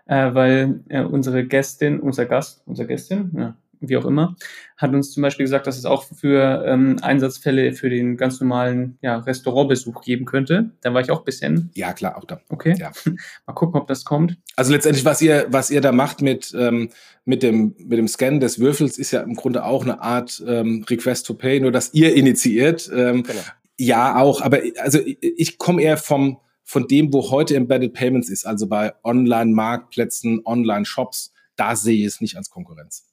äh, weil äh, unsere Gästin, unser Gast, unsere Gästin, ja, wie auch immer, hat uns zum Beispiel gesagt, dass es auch für ähm, Einsatzfälle für den ganz normalen ja, Restaurantbesuch geben könnte. Da war ich auch ein bisschen. Ja, klar, auch da. Okay. Ja. *laughs* Mal gucken, ob das kommt. Also letztendlich, was ihr, was ihr da macht mit, ähm, mit, dem, mit dem Scan des Würfels, ist ja im Grunde auch eine Art ähm, Request to Pay, nur dass ihr initiiert. Ähm, genau. Ja, auch, aber also ich, ich komme eher vom von dem, wo heute Embedded Payments ist, also bei Online-Marktplätzen, Online-Shops, da sehe ich es nicht als Konkurrenz.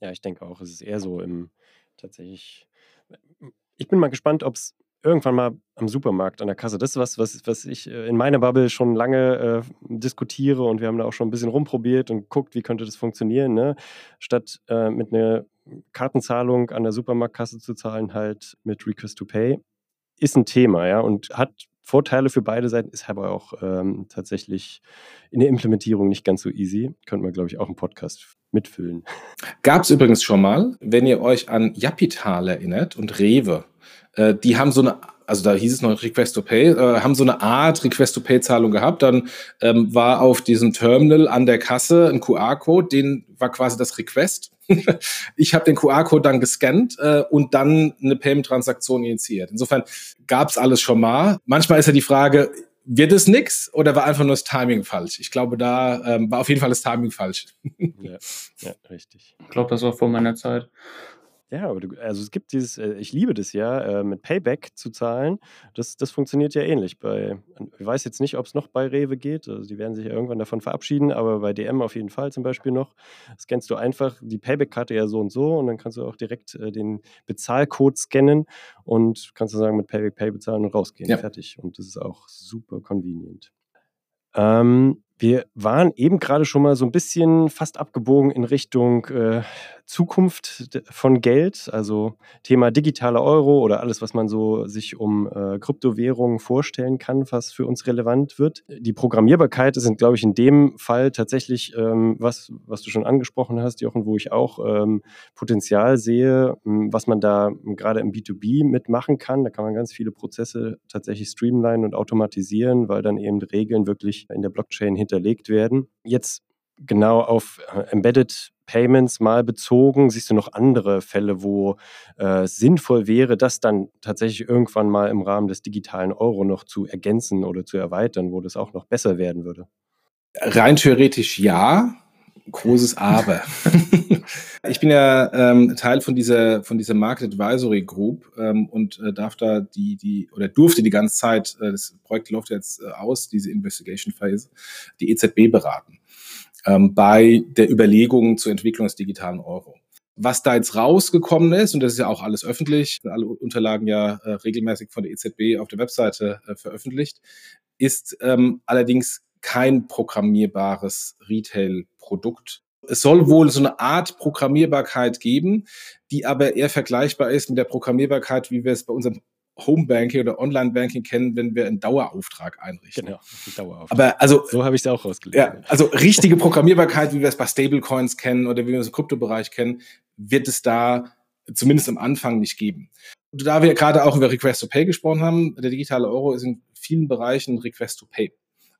Ja, ich denke auch, es ist eher so im tatsächlich. Ich bin mal gespannt, ob es irgendwann mal am Supermarkt an der Kasse. Das ist was, was, was ich äh, in meiner Bubble schon lange äh, diskutiere und wir haben da auch schon ein bisschen rumprobiert und guckt, wie könnte das funktionieren. Ne? Statt äh, mit einer Kartenzahlung an der Supermarktkasse zu zahlen, halt mit Request to Pay, ist ein Thema, ja, und hat Vorteile für beide Seiten, ist aber auch ähm, tatsächlich in der Implementierung nicht ganz so easy. Könnte man, glaube ich, auch einen Podcast mitfüllen. Gab es übrigens schon mal, wenn ihr euch an Japital erinnert und Rewe, äh, die haben so eine also da hieß es noch Request to Pay, äh, haben so eine Art Request to Pay Zahlung gehabt. Dann ähm, war auf diesem Terminal an der Kasse ein QR-Code, den war quasi das Request. *laughs* ich habe den QR-Code dann gescannt äh, und dann eine Payment-Transaktion initiiert. Insofern gab es alles schon mal. Manchmal ist ja die Frage, wird es nix oder war einfach nur das Timing falsch? Ich glaube, da ähm, war auf jeden Fall das Timing falsch. ja, ja, richtig. Ich glaube, das war vor meiner Zeit. Ja, aber du, also es gibt dieses, äh, ich liebe das ja, äh, mit Payback zu zahlen. Das, das funktioniert ja ähnlich. Bei, ich weiß jetzt nicht, ob es noch bei Rewe geht. Also die werden sich ja irgendwann davon verabschieden, aber bei DM auf jeden Fall zum Beispiel noch. Scannst du einfach die Payback-Karte ja so und so und dann kannst du auch direkt äh, den Bezahlcode scannen und kannst du sagen, mit Payback Pay bezahlen und rausgehen. Ja. Fertig. Und das ist auch super convenient. Ähm, wir waren eben gerade schon mal so ein bisschen fast abgebogen in Richtung äh, Zukunft von Geld, also Thema digitaler Euro oder alles, was man so sich um äh, Kryptowährungen vorstellen kann, was für uns relevant wird. Die Programmierbarkeit sind, glaube ich, in dem Fall tatsächlich ähm, was, was du schon angesprochen hast, Jochen, wo ich auch ähm, Potenzial sehe, hm, was man da gerade im B2B mitmachen kann. Da kann man ganz viele Prozesse tatsächlich streamlinen und automatisieren, weil dann eben Regeln wirklich in der Blockchain hinterlegt werden. Jetzt genau auf äh, Embedded Payments mal bezogen? Siehst du noch andere Fälle, wo äh, sinnvoll wäre, das dann tatsächlich irgendwann mal im Rahmen des digitalen Euro noch zu ergänzen oder zu erweitern, wo das auch noch besser werden würde? Rein theoretisch ja, großes Aber. *laughs* ich bin ja ähm, Teil von dieser von dieser Market Advisory Group ähm, und äh, darf da die die oder durfte die ganze Zeit äh, das Projekt läuft jetzt äh, aus diese Investigation Phase die EZB beraten ähm, bei der Überlegung zur Entwicklung des digitalen Euro. Was da jetzt rausgekommen ist, und das ist ja auch alles öffentlich, alle Unterlagen ja äh, regelmäßig von der EZB auf der Webseite äh, veröffentlicht, ist ähm, allerdings kein programmierbares Retail-Produkt. Es soll wohl so eine Art Programmierbarkeit geben, die aber eher vergleichbar ist mit der Programmierbarkeit, wie wir es bei unserem Homebanking oder Online-Banking kennen, wenn wir einen Dauerauftrag einrichten. Genau, Dauerauftrag. Aber also so habe ich es auch rausgelegt. Ja, also richtige Programmierbarkeit, wie wir es bei Stablecoins kennen oder wie wir es im Kryptobereich kennen, wird es da zumindest am Anfang nicht geben. Und da wir gerade auch über Request to Pay gesprochen haben, der digitale Euro ist in vielen Bereichen Request to Pay.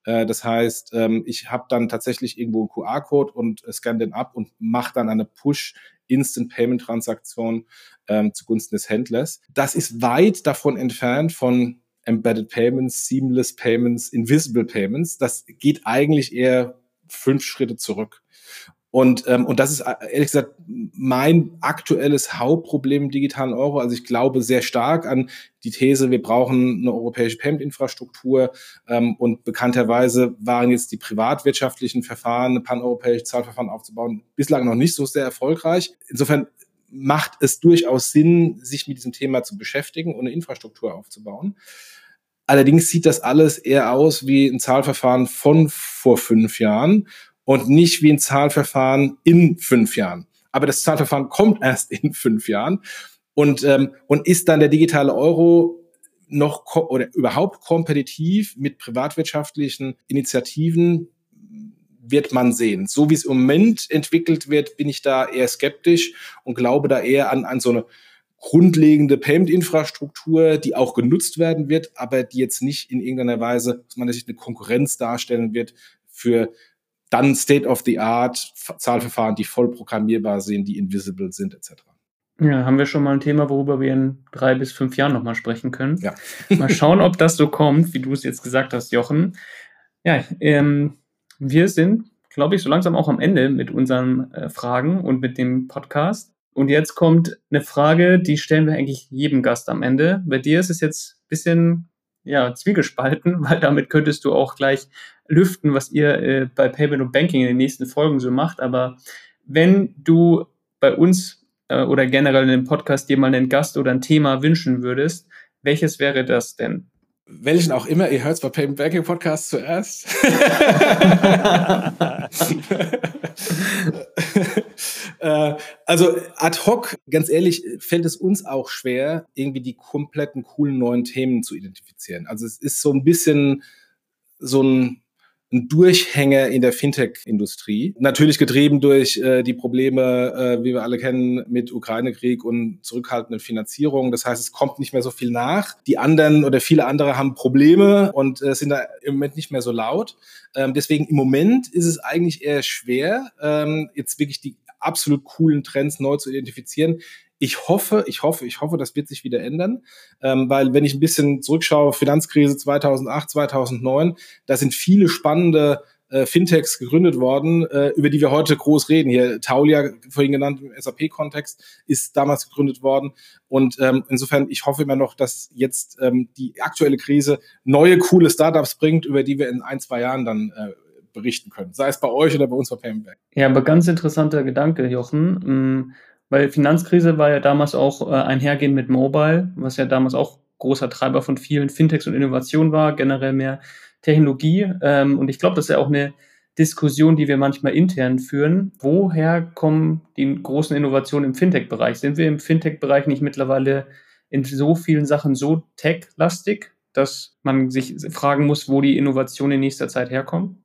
Äh, das heißt, ähm, ich habe dann tatsächlich irgendwo einen QR-Code und scanne den ab und mache dann eine Push Instant Payment Transaktion ähm, zugunsten des Händlers. Das ist weit davon entfernt von Embedded Payments, Seamless Payments, Invisible Payments. Das geht eigentlich eher fünf Schritte zurück. Und, ähm, und das ist äh, ehrlich gesagt mein aktuelles Hauptproblem im digitalen Euro. Also ich glaube sehr stark an die These, wir brauchen eine europäische Payment-Infrastruktur. Ähm, und bekannterweise waren jetzt die privatwirtschaftlichen Verfahren, paneuropäische Zahlverfahren aufzubauen, bislang noch nicht so sehr erfolgreich. Insofern macht es durchaus Sinn, sich mit diesem Thema zu beschäftigen und eine Infrastruktur aufzubauen. Allerdings sieht das alles eher aus wie ein Zahlverfahren von vor fünf Jahren und nicht wie ein Zahlverfahren in fünf Jahren. Aber das Zahlverfahren kommt erst in fünf Jahren und, ähm, und ist dann der digitale Euro noch oder überhaupt kompetitiv mit privatwirtschaftlichen Initiativen wird man sehen. So wie es im Moment entwickelt wird, bin ich da eher skeptisch und glaube da eher an, an so eine grundlegende Payment-Infrastruktur, die auch genutzt werden wird, aber die jetzt nicht in irgendeiner Weise aus meiner Sicht eine Konkurrenz darstellen wird für dann State-of-the-Art Zahlverfahren, die voll programmierbar sind, die invisible sind, etc. Ja, haben wir schon mal ein Thema, worüber wir in drei bis fünf Jahren nochmal sprechen können. Ja. mal *laughs* schauen, ob das so kommt, wie du es jetzt gesagt hast, Jochen. Ja, ähm, wir sind, glaube ich, so langsam auch am Ende mit unseren äh, Fragen und mit dem Podcast. Und jetzt kommt eine Frage, die stellen wir eigentlich jedem Gast am Ende. Bei dir ist es jetzt ein bisschen ja, zwiegespalten, *laughs* weil damit könntest du auch gleich lüften, was ihr äh, bei Payment und Banking in den nächsten Folgen so macht. Aber wenn du bei uns äh, oder generell in dem Podcast dir mal einen Gast oder ein Thema wünschen würdest, welches wäre das denn? Welchen auch immer, ihr hört es bei Payment Banking Podcast zuerst. *laughs* Äh, also ad hoc, ganz ehrlich, fällt es uns auch schwer, irgendwie die kompletten coolen neuen Themen zu identifizieren. Also es ist so ein bisschen so ein ein Durchhänger in der Fintech-Industrie. Natürlich getrieben durch äh, die Probleme, äh, wie wir alle kennen, mit Ukraine-Krieg und zurückhaltenden Finanzierungen. Das heißt, es kommt nicht mehr so viel nach. Die anderen oder viele andere haben Probleme und äh, sind da im Moment nicht mehr so laut. Ähm, deswegen im Moment ist es eigentlich eher schwer, ähm, jetzt wirklich die absolut coolen Trends neu zu identifizieren. Ich hoffe, ich hoffe, ich hoffe, das wird sich wieder ändern, ähm, weil wenn ich ein bisschen zurückschaue, Finanzkrise 2008, 2009, da sind viele spannende äh, Fintechs gegründet worden, äh, über die wir heute groß reden. Hier Taulia, vorhin genannt im SAP-Kontext, ist damals gegründet worden. Und ähm, insofern, ich hoffe immer noch, dass jetzt ähm, die aktuelle Krise neue, coole Startups bringt, über die wir in ein, zwei Jahren dann äh, berichten können. Sei es bei euch oder bei uns bei Payment Ja, aber ganz interessanter Gedanke, Jochen. Weil Finanzkrise war ja damals auch äh, einhergehend mit Mobile, was ja damals auch großer Treiber von vielen Fintechs und Innovationen war, generell mehr Technologie. Ähm, und ich glaube, das ist ja auch eine Diskussion, die wir manchmal intern führen. Woher kommen die großen Innovationen im Fintech-Bereich? Sind wir im Fintech-Bereich nicht mittlerweile in so vielen Sachen so tech-lastig, dass man sich fragen muss, wo die Innovationen in nächster Zeit herkommen?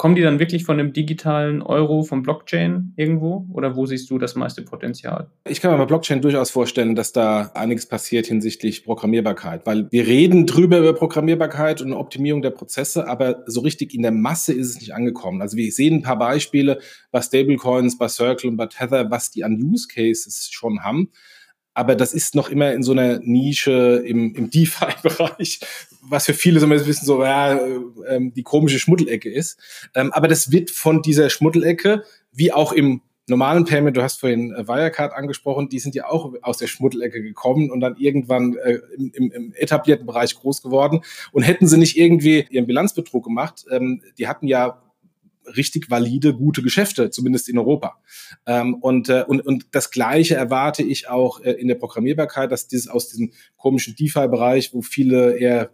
Kommen die dann wirklich von einem digitalen Euro, vom Blockchain irgendwo? Oder wo siehst du das meiste Potenzial? Ich kann mir bei Blockchain durchaus vorstellen, dass da einiges passiert hinsichtlich Programmierbarkeit, weil wir reden drüber über Programmierbarkeit und Optimierung der Prozesse, aber so richtig in der Masse ist es nicht angekommen. Also wir sehen ein paar Beispiele bei Stablecoins, bei Circle und bei Tether, was die an Use Cases schon haben aber das ist noch immer in so einer Nische im, im DeFi-Bereich, was für viele so ein bisschen so ja, äh, die komische Schmuddelecke ist. Ähm, aber das wird von dieser Schmuddelecke, wie auch im normalen Payment, du hast vorhin äh, Wirecard angesprochen, die sind ja auch aus der Schmuddelecke gekommen und dann irgendwann äh, im, im, etablierten Bereich groß geworden. Und hätten sie nicht irgendwie ihren Bilanzbetrug gemacht, ähm, die hatten ja richtig valide, gute Geschäfte, zumindest in Europa. Ähm, und, äh, und, und das Gleiche erwarte ich auch äh, in der Programmierbarkeit, dass dieses aus diesem komischen DeFi-Bereich, wo viele eher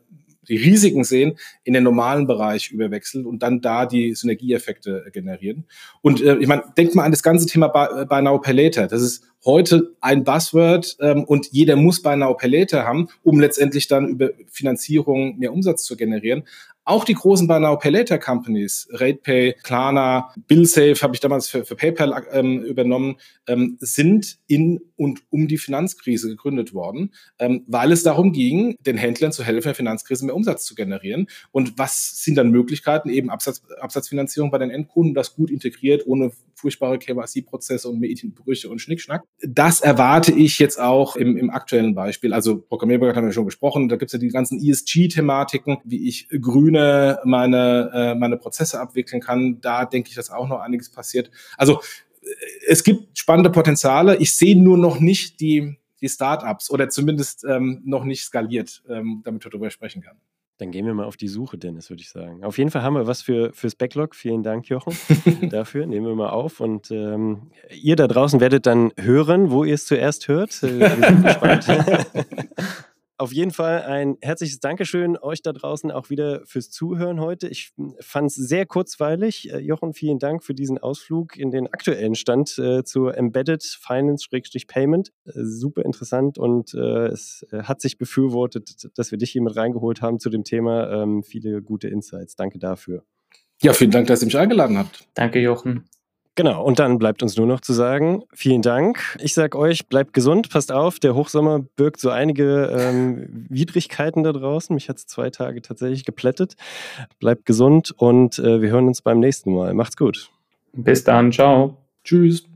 die Risiken sehen, in den normalen Bereich überwechseln und dann da die Synergieeffekte generieren. Und äh, ich meine, denkt mal an das ganze Thema Buy, Buy Now Pay Later. Das ist heute ein Buzzword ähm, und jeder muss Buy Now Pay Later haben, um letztendlich dann über Finanzierung mehr Umsatz zu generieren. Auch die großen Buy Now Pay Later Companies, RatePay, Klarna, BillSafe habe ich damals für, für PayPal ähm, übernommen, ähm, sind in und um die Finanzkrise gegründet worden, ähm, weil es darum ging, den Händlern zu helfen, in der Finanzkrise mehr Umsatz zu generieren. Und was sind dann Möglichkeiten? Eben Absatz, Absatzfinanzierung bei den Endkunden, das gut integriert, ohne furchtbare KYC-Prozesse und Medienbrüche und Schnickschnack. Das erwarte ich jetzt auch im, im aktuellen Beispiel. Also Programmierbarkeit haben wir schon gesprochen. Da gibt es ja die ganzen ESG-Thematiken, wie ich grüne meine, äh, meine Prozesse abwickeln kann. Da denke ich, dass auch noch einiges passiert. Also äh, es gibt spannende Potenziale. Ich sehe nur noch nicht die, die Startups oder zumindest ähm, noch nicht skaliert, ähm, damit wir darüber sprechen kann. Dann gehen wir mal auf die Suche, Dennis, würde ich sagen. Auf jeden Fall haben wir was für, fürs Backlog. Vielen Dank, Jochen, *laughs* dafür. Nehmen wir mal auf. Und ähm, ihr da draußen werdet dann hören, wo ihr es zuerst hört. Äh, wir sind *laughs* gespannt. *laughs* Auf jeden Fall ein herzliches Dankeschön euch da draußen auch wieder fürs Zuhören heute. Ich fand es sehr kurzweilig. Äh, Jochen, vielen Dank für diesen Ausflug in den aktuellen Stand äh, zur Embedded Finance-Payment. Äh, super interessant und äh, es äh, hat sich befürwortet, dass wir dich hier mit reingeholt haben zu dem Thema. Ähm, viele gute Insights. Danke dafür. Ja, vielen Dank, dass ihr mich eingeladen habt. Danke, Jochen. Genau, und dann bleibt uns nur noch zu sagen, vielen Dank. Ich sage euch, bleibt gesund, passt auf, der Hochsommer birgt so einige ähm, Widrigkeiten da draußen. Mich hat es zwei Tage tatsächlich geplättet. Bleibt gesund und äh, wir hören uns beim nächsten Mal. Macht's gut. Bis dann, ciao. Tschüss.